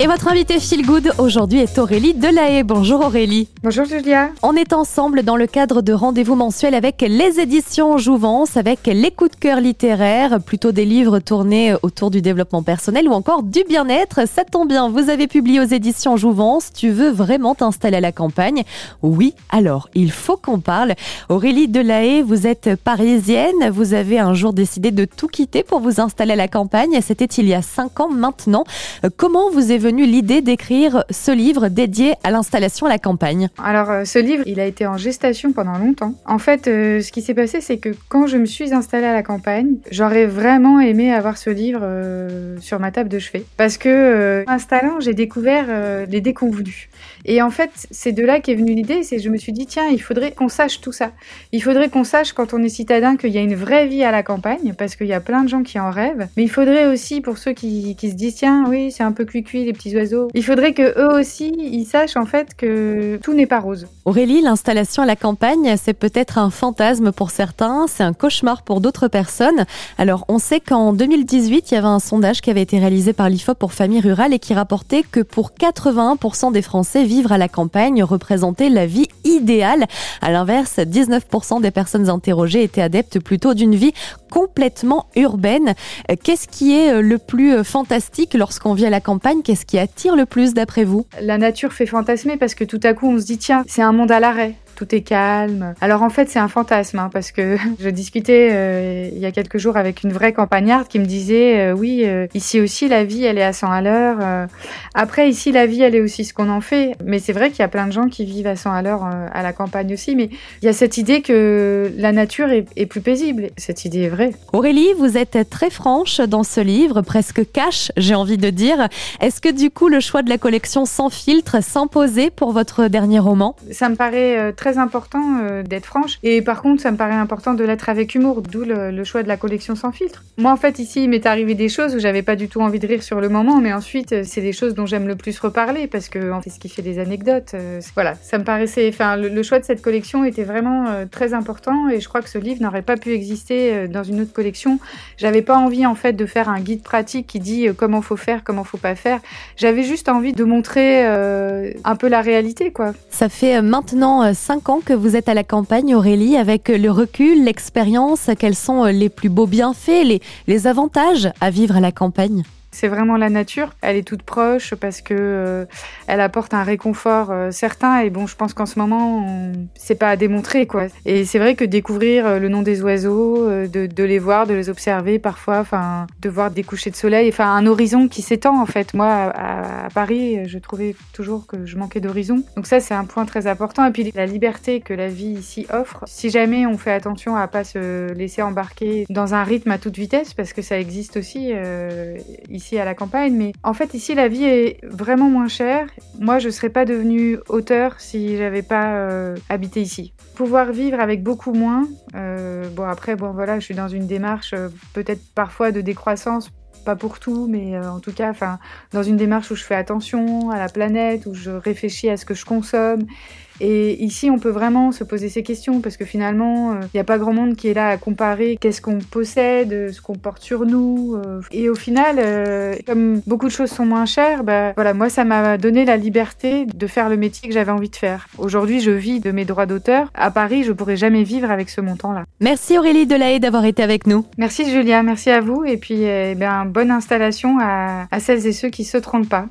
Et votre invité Feel Good aujourd'hui est Aurélie Delahaye. Bonjour Aurélie. Bonjour Julia. On est ensemble dans le cadre de rendez-vous mensuels avec les éditions Jouvence, avec les coups de cœur littéraires, plutôt des livres tournés autour du développement personnel ou encore du bien-être. Ça tombe bien, vous avez publié aux éditions Jouvence. Tu veux vraiment t'installer à la campagne? Oui, alors il faut qu'on parle. Aurélie Delahaye, vous êtes parisienne. Vous avez un jour décidé de tout quitter pour vous installer à la campagne. C'était il y a cinq ans maintenant. Comment vous est l'idée d'écrire ce livre dédié à l'installation à la campagne Alors, euh, ce livre, il a été en gestation pendant longtemps. En fait, euh, ce qui s'est passé, c'est que quand je me suis installée à la campagne, j'aurais vraiment aimé avoir ce livre euh, sur ma table de chevet. Parce que, installant, j'ai découvert les déconvenus. Et en fait, c'est de là qu'est venue l'idée, c'est je me suis dit, tiens, il faudrait qu'on sache tout ça. Il faudrait qu'on sache, quand on est citadin, qu'il y a une vraie vie à la campagne, parce qu'il y a plein de gens qui en rêvent. Mais il faudrait aussi, pour ceux qui, se disent, tiens, oui, c'est un peu cuit-cuit, les Il faudrait que eux aussi, ils sachent en fait que tout n'est pas rose. Aurélie, l'installation à la campagne, c'est peut-être un fantasme pour certains, c'est un cauchemar pour d'autres personnes. Alors, on sait qu'en 2018, il y avait un sondage qui avait été réalisé par l'IFOP pour familles rurales et qui rapportait que pour 81% des Français, vivre à la campagne représentait la vie idéale. À l'inverse, 19% des personnes interrogées étaient adeptes plutôt d'une vie complètement urbaine. Qu'est-ce qui est le plus fantastique lorsqu'on vit à la campagne? Qui attire le plus d'après vous. La nature fait fantasmer parce que tout à coup on se dit tiens, c'est un monde à l'arrêt tout est calme. Alors en fait, c'est un fantasme, hein, parce que je discutais euh, il y a quelques jours avec une vraie campagnarde qui me disait, euh, oui, euh, ici aussi, la vie, elle est à 100 à l'heure. après, ici, la vie, elle est aussi ce qu'on en fait. Mais c'est vrai qu'il y a plein de gens qui vivent à 100 à l'heure à la campagne aussi. Mais il y a cette idée que la nature est, est plus paisible. Cette idée est vraie. Aurélie, vous êtes très franche dans ce livre, presque cash, j'ai envie de dire. Est-ce que du coup, le choix de la collection sans filtre s'imposait pour votre dernier roman? Ça me paraît très important euh, d'être franche. Et par contre, ça me paraît important de l'être avec humour, d'où le, choix de la collection sans filtre. Moi, en fait, ici, il m'est arrivé des choses où j'avais pas du tout envie de rire sur le moment, mais ensuite, euh, c'est des choses dont j'aime le plus reparler parce que c'est ce qui fait des anecdotes. Euh, voilà, ça me paraissait. Enfin, le, choix de cette collection était vraiment très important et je crois que ce livre n'aurait pas pu exister dans une autre collection. J'avais pas envie, en fait, de faire un guide pratique qui dit comment faut faire, comment faut pas faire. J'avais juste envie de montrer un peu la réalité, quoi. Ça fait maintenant 5 ans que vous êtes à la campagne, Aurélie, avec le recul, l'expérience, quels sont les plus beaux bienfaits, les, les avantages à vivre à la campagne? C'est vraiment la nature. Elle est toute proche parce que euh, elle apporte un réconfort euh, certain. Et bon, je pense qu'en ce moment, c'est pas à démontrer quoi. Et c'est vrai que découvrir euh, le nom des oiseaux, de, les voir, de les observer parfois, enfin, de voir des couchers de soleil, enfin, un horizon qui s'étend en fait. Moi, à, à, Paris, je trouvais toujours que je manquais d'horizon. Donc ça, c'est un point très important. Et puis la liberté que la vie ici offre. Si jamais on fait attention à pas se laisser embarquer dans un rythme à toute vitesse, parce que ça existe aussi ici à la campagne, mais en fait ici la vie est vraiment moins chère. Moi je serais pas devenue auteur si j'avais pas euh, habité ici. Pouvoir vivre avec beaucoup moins. Euh, bon après bon voilà je suis dans une démarche euh, peut-être parfois de décroissance pas pour tout, mais en tout cas, enfin, dans une démarche où je fais attention à la planète, où je réfléchis à ce que je consomme et ici, on peut vraiment se poser ces questions parce que finalement, il euh, n'y a pas grand monde qui est là à comparer qu'est-ce qu'on possède, ce qu'on porte sur nous. Euh. et au final, euh, comme beaucoup de choses sont moins chères, bah, voilà, moi, ça m'a donné la liberté de faire le métier que j'avais envie de faire. Aujourd'hui, je vis de mes droits d'auteur. À Paris, je pourrais jamais vivre avec ce montant-là. Merci Aurélie Delahaye d'avoir été avec nous. Merci Julia, merci à vous. Et puis, eh bien, bonne installation à, à celles et ceux qui se trompent pas.